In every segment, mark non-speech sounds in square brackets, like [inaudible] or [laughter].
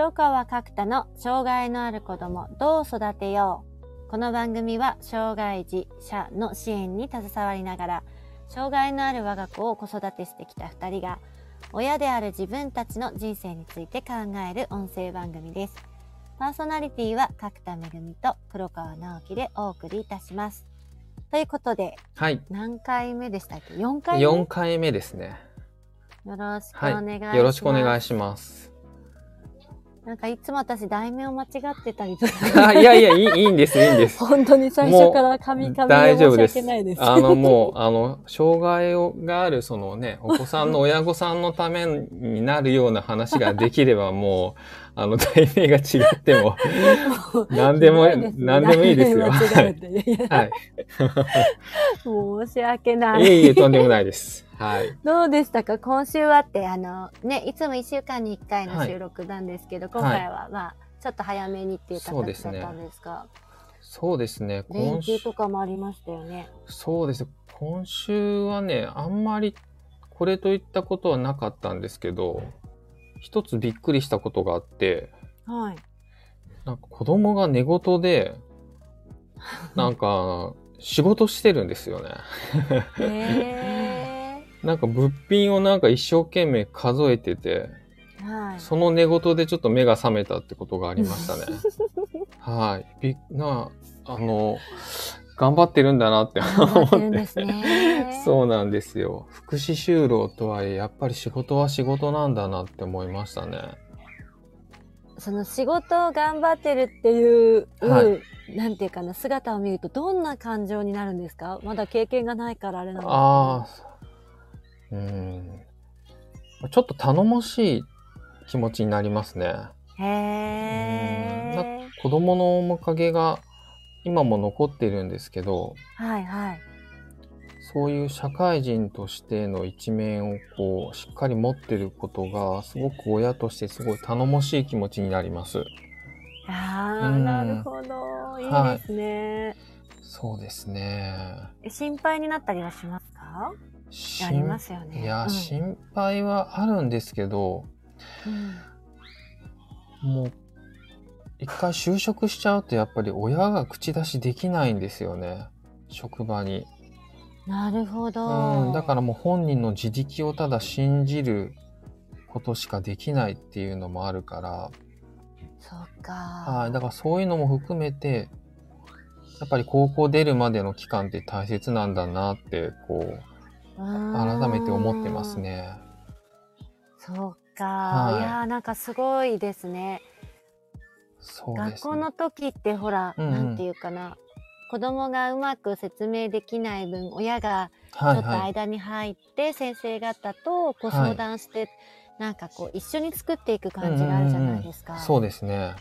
黒川角田の障害のある子供どう育てようこの番組は障害児者の支援に携わりながら障害のある我が子を子育てしてきた2人が親である自分たちの人生について考える音声番組ですパーソナリティは角田めぐみと黒川直樹でお送りいたしますということではい。何回目でしたっけ？4回目？4回目ですね。よろしくお願いします、はい。よろしくお願いします。なんかいつも私題名を間違ってたりとかあいやいや、いいいいんです、いいんです。本当に最初からカミカミで申し大丈夫です訳ないです。。あの、もう、あの、障害をがある、そのね、お子さんの親御さんのためになるような話ができれば、もう、あの、題名が違っても、[laughs] 何でも何でもいいですよはい。[laughs] 申し訳ないい。えいえ、とんでもないです。はい。どうでしたか？今週はって、あの、ね、いつも1週間に1回の収録なんですけど、今回はまあ、ちょっと早めにっていう形だったんですが、そうですね、連今週休、とかもありましたよね。そうです。今週はね、あんまりこれといったことはなかったんですけど、一つびっくりしたことがあって、はい。なんか子供が寝言で、[laughs] なんか仕事してるんですよね。へ [laughs] なんか物品をなんか一生懸命数えてて、ー。はい。その寝言でちょっと目が覚めたってことがありましたね。[laughs] はい。びな、あの、頑張ってるんだなって思って。ってね。そうなんですよ。福祉就労とはいえ、やっぱり仕事は仕事なんだなって思いましたね。その仕事を頑張ってるっていう、はなんていうかな、姿を見るとどんな感情になるんですか？まだ経験がないからあれなんですけど。ああ、うん。ちょっと頼もしい気持ちになりますね。へー。子供の面影が今も残ってるんですけど、はいはい。そういう社会人としての一面をこう、しっかり持ってることが、すごく親としてすごい頼もしい気持ちになります。ああ、うんなるほど。いいはいですね、そうですね。え心配になったりはしますか？心ありますよね。いや、うん心配はあるんですけど、うんもう、一回就職しちゃうとやっぱり親が口出しできないんですよね。職場に。なるほど。うん、だからもう本人の自力をただ信じることしかできないっていうのもあるから、そっか。はい、だからそういうのも含めて、やっぱり高校出るまでの期間って大切なんだなって、こう、改めて思ってますね。ね。そうか。はいいやーなんかすごいですね。そうですね。学校の時ってほら、うんうんなんていうかな子供がうまく説明できない分親がちょっとはいはい。間に入って先生方とご相談して、なんかこう一緒に作っていく感じがあるじゃないですか。うんうんうんそうですね。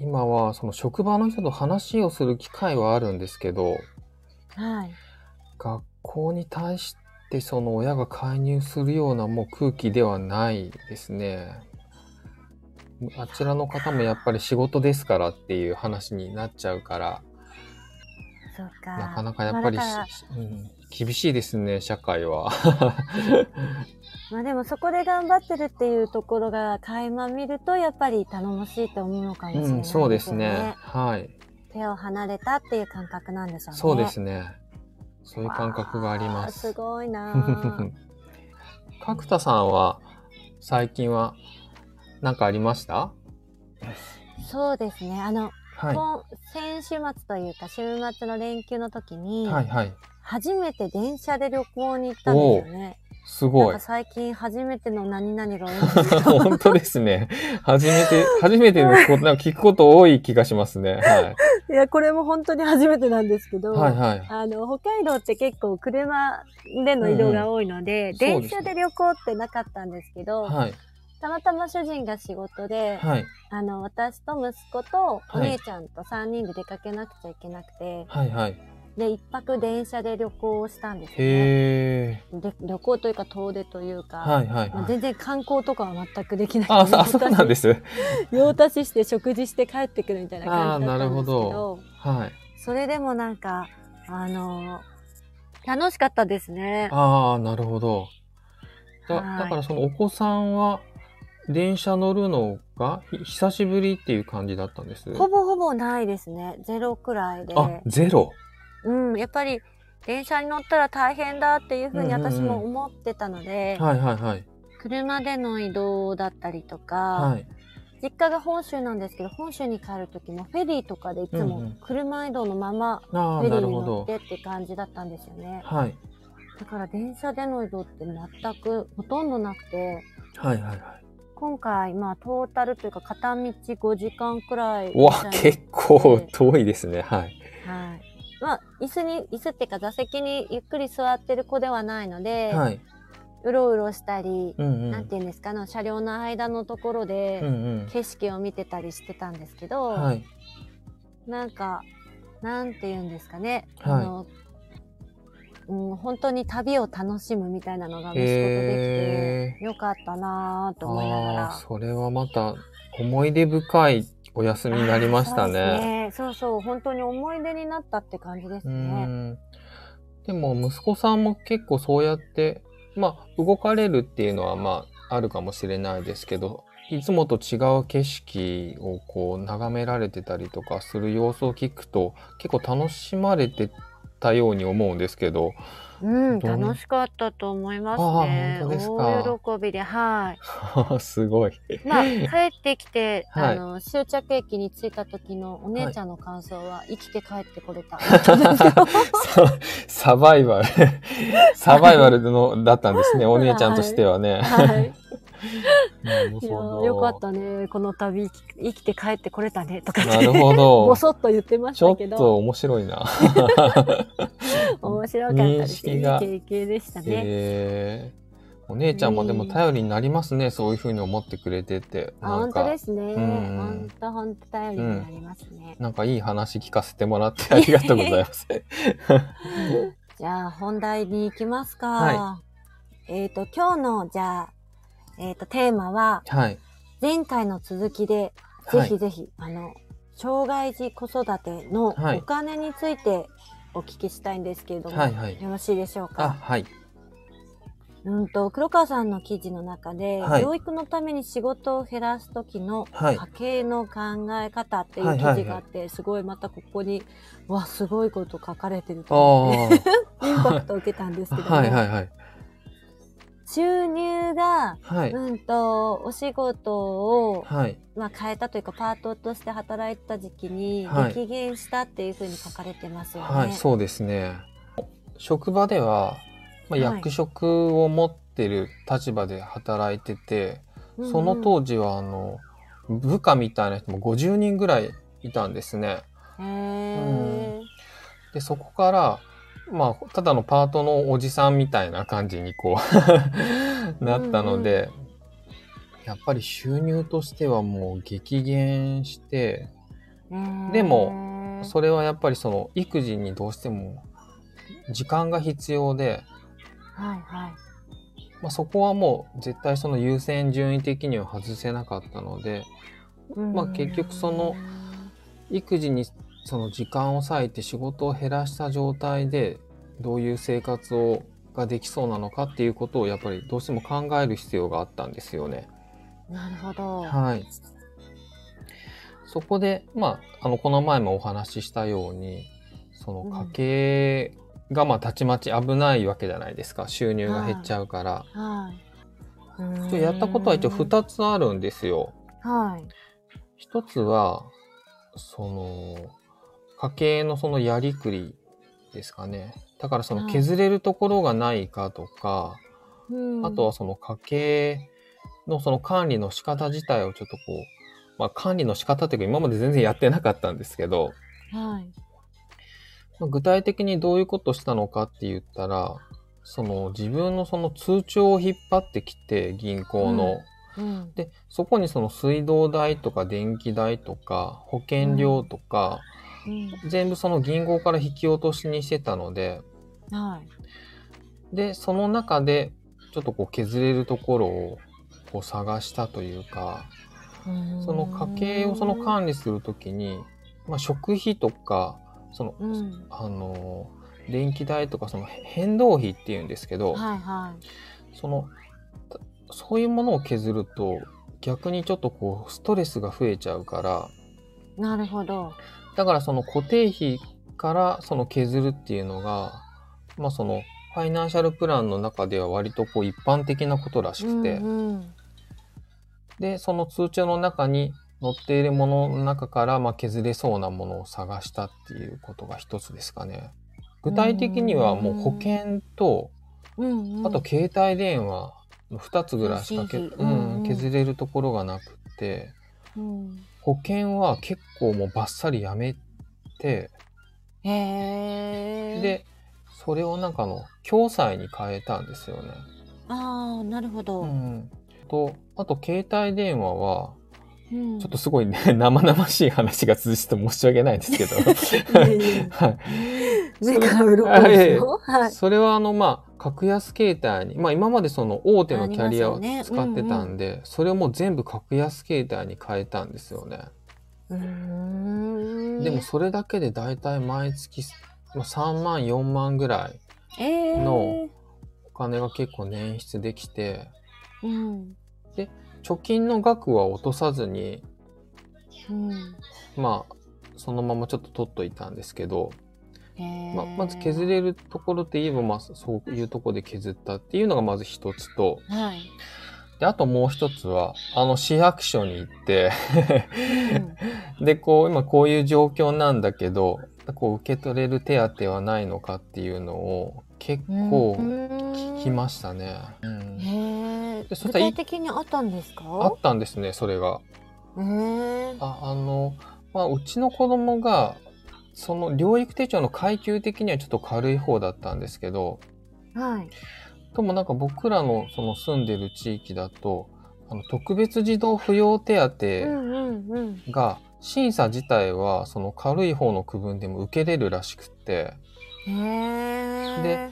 今はその職場の人と話をする機会はあるんですけど、はい。学校に対してその親が介入するようなもう空気ではないですね。あちらの方もやっぱり仕事ですからっていう話になっちゃうから、そうか。なかなかやっぱりし、まあうん、厳しいですね、社会は。[laughs] まあでもそこで頑張ってるっていうところが垣間見るとやっぱり頼もしいと思うのかもしれないね。うん、そうですね。はい。手を離れたっていう感覚なんでしょうね。そうですね。そういう感覚があります。すごいなあ [laughs] 角田さんは最近は何かありました？そうですね。あの、はい。今先週末というか週末の連休の時に、はいはい。初めて電車で旅行に行ったんですよね。すごいか。最近初めての何々が多い。[laughs] 本当ですね。初めて、初めてのこと、なんか聞くこと多い気がしますね。はいや、これも本当に初めてなんですけど、い。はいはい。あの、北海道って結構車での移動が多いので、ん電車で旅行ってなかったんですけど、はい。たまたま主人が仕事で、はい。あの、私と息子とおはい姉ちゃんと3人で出かけなくちゃいけなくて、はいはい。で、一泊電車で旅行をしたんですよね。へえ。で旅行というか遠出というか、はいはいまあ、はい。全然観光とかは全くできない。あ、そあそうなんですす。用足しして食事して帰ってくるみたいな感じだったんですけあーなるほど、はい。それでもなんか、あの楽しかったですね。ああ、なるほど。だはいだからそのお子さんは、電車乗るのがひ久しぶりっていう感じだったんですほぼほぼないですね。ゼロくらいで。あ、ゼロ？うん、やっぱり電車に乗ったら大変だっていうふうにうんうんうん私も思ってたので、はいはいはい。車での移動だったりとか、はい。実家が本州なんですけど、本州に帰る時もフェリーとかでいつもうんうん車移動のままフェリーに。乗ってって感じだったんですよね。はい。だから電車での移動って全くほとんどなくて、はいはいはい。今回、まあトータルというか片道5時間くらい。うわ、結構遠いですね。はい。はい。まあ、椅子に、椅子っていうか座席にゆっくり座ってる子ではないので、はい。うろうろしたり、うんうん。なんていうんですか、あの車両の間のところで、うんうん。景色を見てたりしてたんですけど、はい。なんか、なんて言うんですかね、はいあの、うん、本当に旅を楽しむみたいなのが息子とできえて、よかったなぁと思いながら。それはまた思い出深いお休みになりましたあーそうね。ねそうそう、本当に思い出になったって感じですうね。ん。でも息子さんも結構そうやって、まあ動かれるっていうのはまああるかもしれないですけど、いつもと違う景色をこう眺められてたりとかする様子を聞くと結構楽しまれてたように思うんですけど、うん、楽しかったと思いますね。すか？大喜びで、はい。[laughs] すごい。まあ、帰ってきて、[laughs] はいあの、終着駅に着いた時のお姉ちゃんの感想は、生きて帰ってこれた。サ [laughs] サバイバル。サバイバルのだったんですね、お姉ちゃんとしてはね。はい。よかったね。この旅、生きて帰ってこれたね。とかってなるほど [laughs] ぼそっと言ってましちょったけど、と面白いな。[laughs] 面白かったです。いい経験でしたね。えーお姉ちゃんもでも頼りになりますね、そういうふうに思ってくれてて。あ、本当で、すね。ん本当本当頼りになりますね。なんかいい話聞かせてもらって [laughs] ありがとうございます。じゃあ、本題に行きますか。はえっ、と、今日の、じゃあ、えっ、と、テーマは、はい。前回の続きで、ぜはいひぜひ、あの、障害児子育てのはいお金についてお聞きしたいんですけれども、はいはい。よろしいでしょうあ、か。はい。うんと、黒川さんの記事の中で、はい教育のために仕事を減らす時のはい家計の考え方っていう記はいはいはい事があって、すごいまたここに、わ、すごいこと書かれてるあと思って、あ。インパクトを受けたんですけども、はいはいはい。収入が、はい。うんと、お仕事を、はい。まあ、変えたというか、パートとして働いてた時期にはい激減したっていうふうに書かれてますよね。はい、そうですね。職場では、まあ、はい役職を持ってる立場で働いてて、うんうんその当時はあの部下みたいな人も50人ぐらいいたんですね。へーでそこからまあただのパートのおじさんみたいな感じにこう [laughs] なったので、やっぱり収入としてはもう激減してでもそれはやっぱりその育児にどうしても時間が必要で、はいはい。まあ、そこはもう絶対その優先順位的には外せなかったのでまあ結局その育児にその時間を割いて仕事を減らした状態でどういう生活をができそうなのかっていうことをやっぱりどうしても考える必要があったんですよね。なるほど。はい。そこで、まあ、あの、この前もお話ししたように、その家計が、まあ、たちまち危ないわけじゃないですか。収入が減っちゃうから。はい。うそうやったことは一応2つあるんですよ。はい。一つは、その、家計のそのやりくりですかね。だからそのはい削れるところがないかとか、うんあとはその家計のその管理の仕方自体をちょっとこう、まあ管理の仕方っていうか今まで全然やってなかったんですけど、はい。まあ具体的にどういうことしたのかって言ったら、その自分のその通帳を引っ張ってきて銀行の、うん。で、そこにその水道代とか電気代とか保険料とか、うん。全部その銀行から引き落としにしてたので、はい。で、その中でちょっとこう削れるところをこう探したというか、その家計をその管理するときに、まあ、食費とか、その、うん。あの、電気代とか、その変動費っていうんですけど、はいはその、たそういうものを削ると、逆にちょっとこうストレスが増えちゃうからなるほど。だからその固定費からその削るっていうのがまあそのファイナンシャルプランの中では割とこう一般的なことらしくて、うんうんでその通帳の中に載っているものの中からまあ削れそうなものを探したっていうことが一つですかね。具体的にはもう保険とうんうん。あと携帯電話の2つぐらいしかけ、ううんうん。ん、削れるところがなくってうん保険は結構もうバッサリやめてへえ。でそれをなんかあの共済に変えたんですよね。ああ、なるほど。うん、とあと携帯電話はうんちょっとすごいね生々しい話が続いて申し訳ないんですけど、[laughs] はい、目から鱗ですよ。はい。それはあのまあ格安携帯にまあ今までその大手のキャリアを使ってよねうんたんで、それをもう全部格安携帯に変えたんですよね。うーんでもそれだけでだいたい毎月まあ3万4万ぐらいえー、のお金が結構捻出できてうん。貯金の額は落とさずにうん。まあそのままちょっと取っといたんですけど、まあ、まず削れるところって言えばまあそういうところで削ったっていうのがまず一つとはい。であともう一つはあの市役所に行ってうん [laughs] でこう今こういう状況なんだけどこう受け取れる手当はないのかっていうのを結構聞きましたね。具体的にあったんですか？あったんですねそれが。へえ。ああの、まあ、うちの子供がその療育手帳の階級的にはちょっと軽い方だったんですけどはい。ともなんか僕らのその住んでる地域だとあの特別児童扶養手うん当うんうん。が審査自体はその軽い方の区分でも受けれるらしくって。で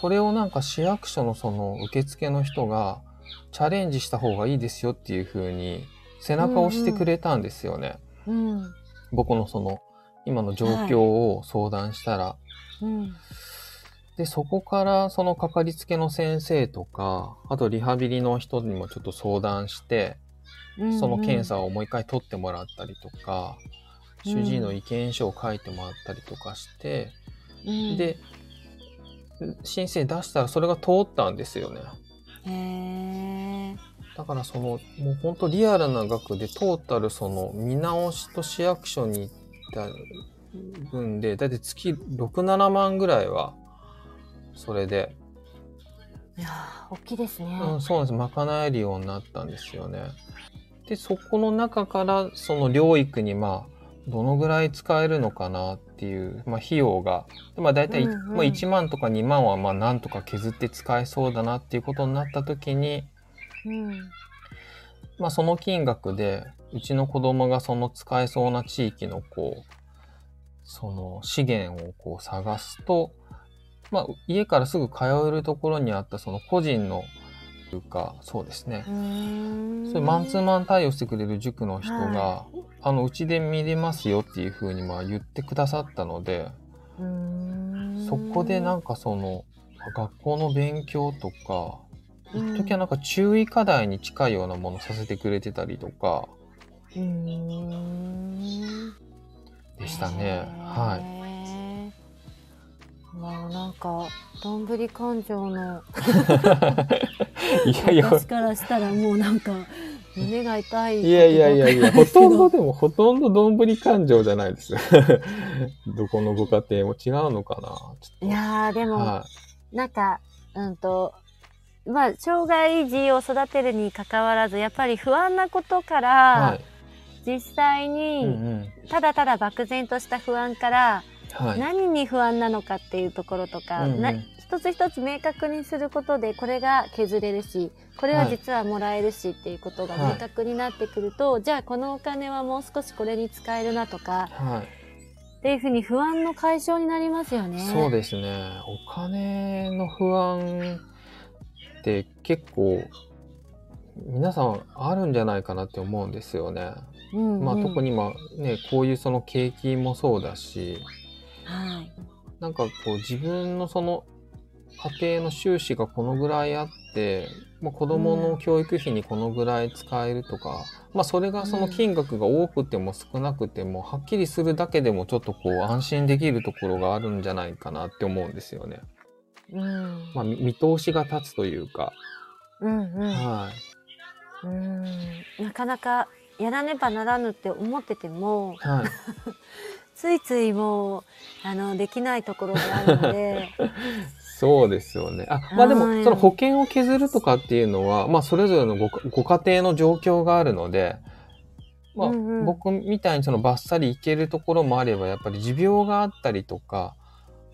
それをなんか市役所のその受付の人がチャレンジした方がいいですよっていう風に背中を押してくれたんですよね。うん。僕のその今の状況を相談したら。うん。で、そこからそのかかりつけの先生とか、あとリハビリの人にもちょっと相談して、うんその検査をもう一回取ってもらったりとか、うん主治医の意見書を書いてもらったりとかして、うん、で、申請出したらそれが通ったんですよね。だからその、もう本当リアルな額でトータルその見直しと市役所に行った分で、だいたい月6、7万ぐらいは、それで、いやー大きいですね。うん、そうなんです。賄えるようになったんですよね。で、そこの中から、その療育に、まあ、どのぐらい使えるのかなっていう、まあ、費用が、まあ、大体、うんうんまあ、1万とか2万は、まあ、なんとか削って使えそうだなっていうことになった時に、うん。まあ、その金額で、うちの子供がその使えそうな地域の、こう、その資源をこう探すと、まあ、家からすぐ通えるところにあったその個人の、というか、そうですね。そういうマンツーマン対応してくれる塾の人が、はあの、うちで見れますよっていうふうにまあ言ってくださったので。そこでなんかその、学校の勉強とか、うん一時はなんか注意課題に近いようなものさせてくれてたりとか。でしたね。はい。い。もうなんか、どんぶり感情の [laughs] いやいや、私からしたらもうなんか、胸が痛い。いやいやいやいや、ほとんどでもほとんどどんぶり感情じゃないですよ。[laughs] どこのご家庭も違うのかないやー、でも、はなんか、うんと、まあ、障害児を育てるに関わらず、やっぱり不安なことかい。ら、はい。実際うんうに、ん。ただただ漠然とした不安から、はい。何に不安なのかっていうところとか、うんうんな一つ一つ明確にすることでこれが削れるしこれは実はもらえるしっていうことがはい明確になってくると、じゃあこのお金はもう少しこれに使えるなとかはい。っていうふうに不安の解消になりますよね。そうですね。お金の不安って結構皆さんあるんじゃないかなって思うんですよね。うんうんまあ特に今ね、こういうその景気もそうだし、はいなんかこう自分のその家庭の収支がこのぐらいあって、まあ、子供の教育費にこのぐらい使えるとか、まあそれがその金額が多くても少なくてもはっきりするだけでもちょっとこう安心できるところがあるんじゃないかなって思うんですよね。うん。まあみ見通しが立つというか、うんうん。はい。うん。なかなかやらねばならぬって思ってても、はい。[laughs] ついついもう、あの、できないところがあるので、[laughs] そうですよね。あ、まあでも、はいその保険を削るとかっていうのは、まあそれぞれのごご家庭の状況があるので、まあ、うんうん僕みたいにそのバッサリいけるところもあれば、やっぱり持病があったりとか、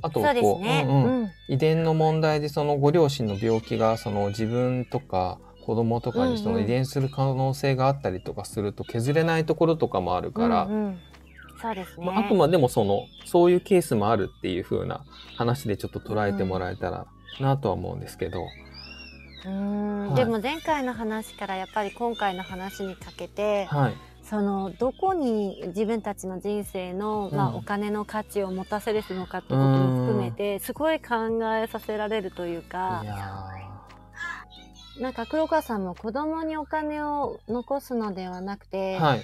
あとこう、ね。うんうん。うん。遺伝の問題でそのご両親の病気がその自分とか子供とかにその遺伝する可能性があったりとかすると削れないところとかもあるから、うんうん。そうですね。まあ、あくまでもそのそういうケースもあるっていう風な話でちょっと捉えてもらえたらなとは思うんですけど、うーんはい。でも前回の話からやっぱり今回の話にかけて、はいそのどこに自分たちの人生の、まあ、うんお金の価値を持たせるのかってことも含めてすごい考えさせられるというかなんか黒川さんも子供にお金を残すのではなくて、ーはい。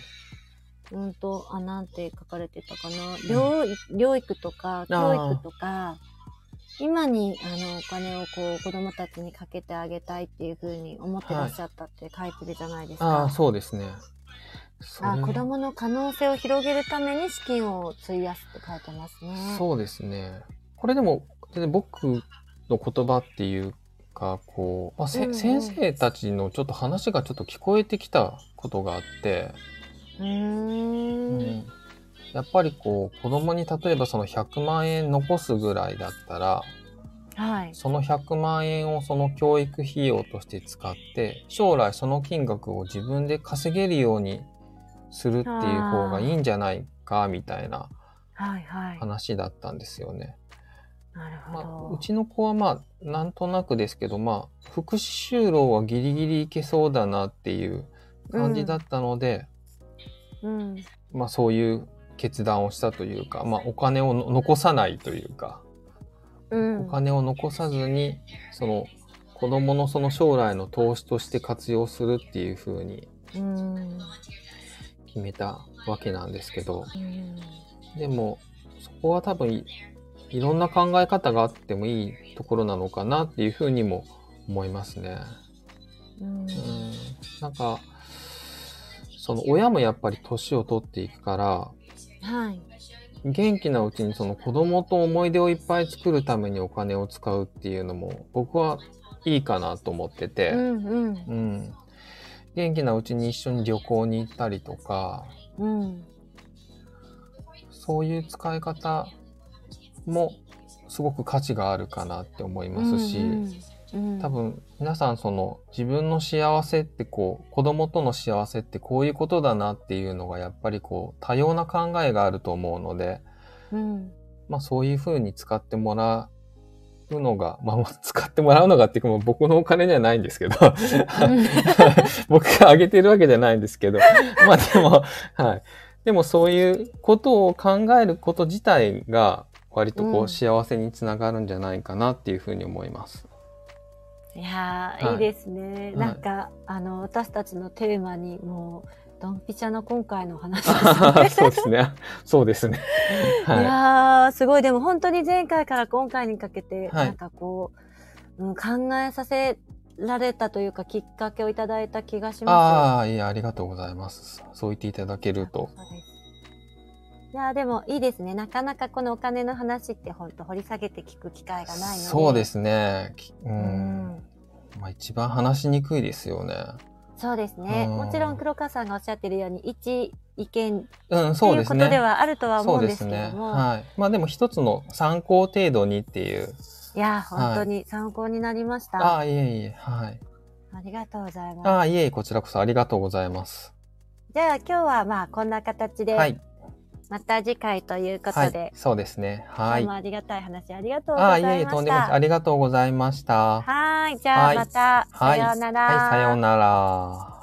うんとあなんて書かれてたかな？療療育とか教育とか今にあのお金をこう子供たちにかけてあげたいっていうふうに思ってらっしゃったって書いてるじゃないですか。ああそうですねあ子供の可能性を広げるために資金を費やすって書いてますね。そうですねこれでも全然僕の言葉っていうかこう、まあせうんうん先生たちのちょっと話がちょっと聞こえてきたことがあって、うーん。うんやっぱりこう子供に例えばその100万円残すぐらいだったらはい。その100万円をその教育費用として使って将来その金額を自分で稼げるようにするっていう方がいいんじゃないかみたいなはいはい。話だったんですよね。なるまあ、ほど。うちの子はまあなんとなくですけどまあ福祉就労はギリギリいけそうだなっていう感じだったので、うん。まあそういう決断をしたというか、まあ、お金をの残さないというか、うん。お金を残さずにその子供のその将来の投資として活用するっていう風にうん。決めたわけなんですけどうん。でもそこは多分いいろんな考え方があってもいいところなのかなっていう風にも思いますね。うん。うん、なんかその親もやっぱり年を取っていくからはい。元気なうちにその子供と思い出をいっぱい作るためにお金を使うっていうのも僕はいいかなと思ってて、うんうん。うん元気なうちに一緒に旅行に行ったりとかうん。そういう使い方もすごく価値があるかなって思いますし、うんうん多分皆さんその自分の幸せってこう子供との幸せってこういうことだなっていうのがやっぱりこう多様な考えがあると思うので、うんまあそういうふうに使ってもらうのが、まあ [laughs] 使ってもらうのがっていうか僕のお金じゃないんですけど、[laughs] [laughs] 僕があげてるわけじゃないんですけど、まあでも、はい。でもそういうことを考えること自体が割とこうんう幸せにつながるんじゃないかなっていうふうに思います。いやー、はいいいですね。いなんか、あの、私たちのテーマに、もう、ドンピシャの今回の話ですね。[laughs] そうですね。そうですね。いはい。やー、すごい。でも本当に前回から今回にかけて、はいなんかこう、うん、考えさせられたというか、きっかけをいただいた気がします。ああ、いや、ありがとうございます。そう言っていただけると。いやーでもいいですね。なかなかこのお金の話って本当掘り下げて聞く機会がないので。そうですね。きう。うんん。まあ一番話しにくいですよね。そうですね。うんもちろん黒川さんがおっしゃってるように、一意見うん、そういうですね。ことではあるとは思そううんでです。けれども、はい。まあでも一つの参考程度にっていう。いやー本当に参考になりました。ああ、いえいえ、はい。ありがとうございます。ああ、いえいえ、こちらこそありがとうございます。じゃあ今日はまあこんな形で、はい。また次回ということはでい、、そうですね。はいも。ありがたい話ありがとうごああ、いえいえ、ざいまとんでも。ありがとうございました。はーい、じゃあはいまた、はい。さようなら。はい、さようなら。